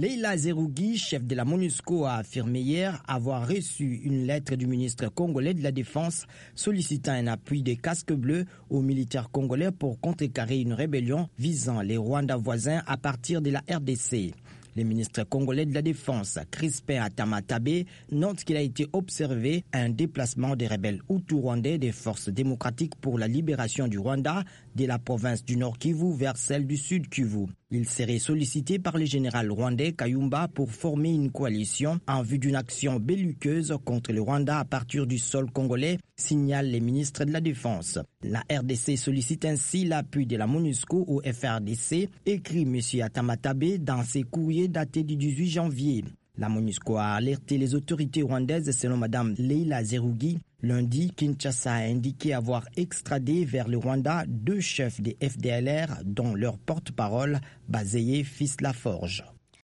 Leila Zerougi, chef de la MONUSCO, a affirmé hier avoir reçu une lettre du ministre congolais de la Défense sollicitant un appui des casques bleus aux militaires congolais pour contrecarrer une rébellion visant les Rwandais voisins à partir de la RDC. Le ministre congolais de la Défense, Crispin Atamatabe, note qu'il a été observé un déplacement des rebelles Hutu-Rwandais des forces démocratiques pour la libération du Rwanda de la province du Nord Kivu vers celle du Sud Kivu. Il serait sollicité par le général rwandais Kayumba pour former une coalition en vue d'une action belliqueuse contre le Rwanda à partir du sol congolais, signale les ministres de la Défense. La RDC sollicite ainsi l'appui de la MONUSCO au FRDC, écrit M. Atamatabe dans ses courriers datés du 18 janvier. La MONUSCO a alerté les autorités rwandaises selon Mme Leila Zerougi. Lundi, Kinshasa a indiqué avoir extradé vers le Rwanda deux chefs des FDLR, dont leur porte-parole, Bazeye Fils Laforge.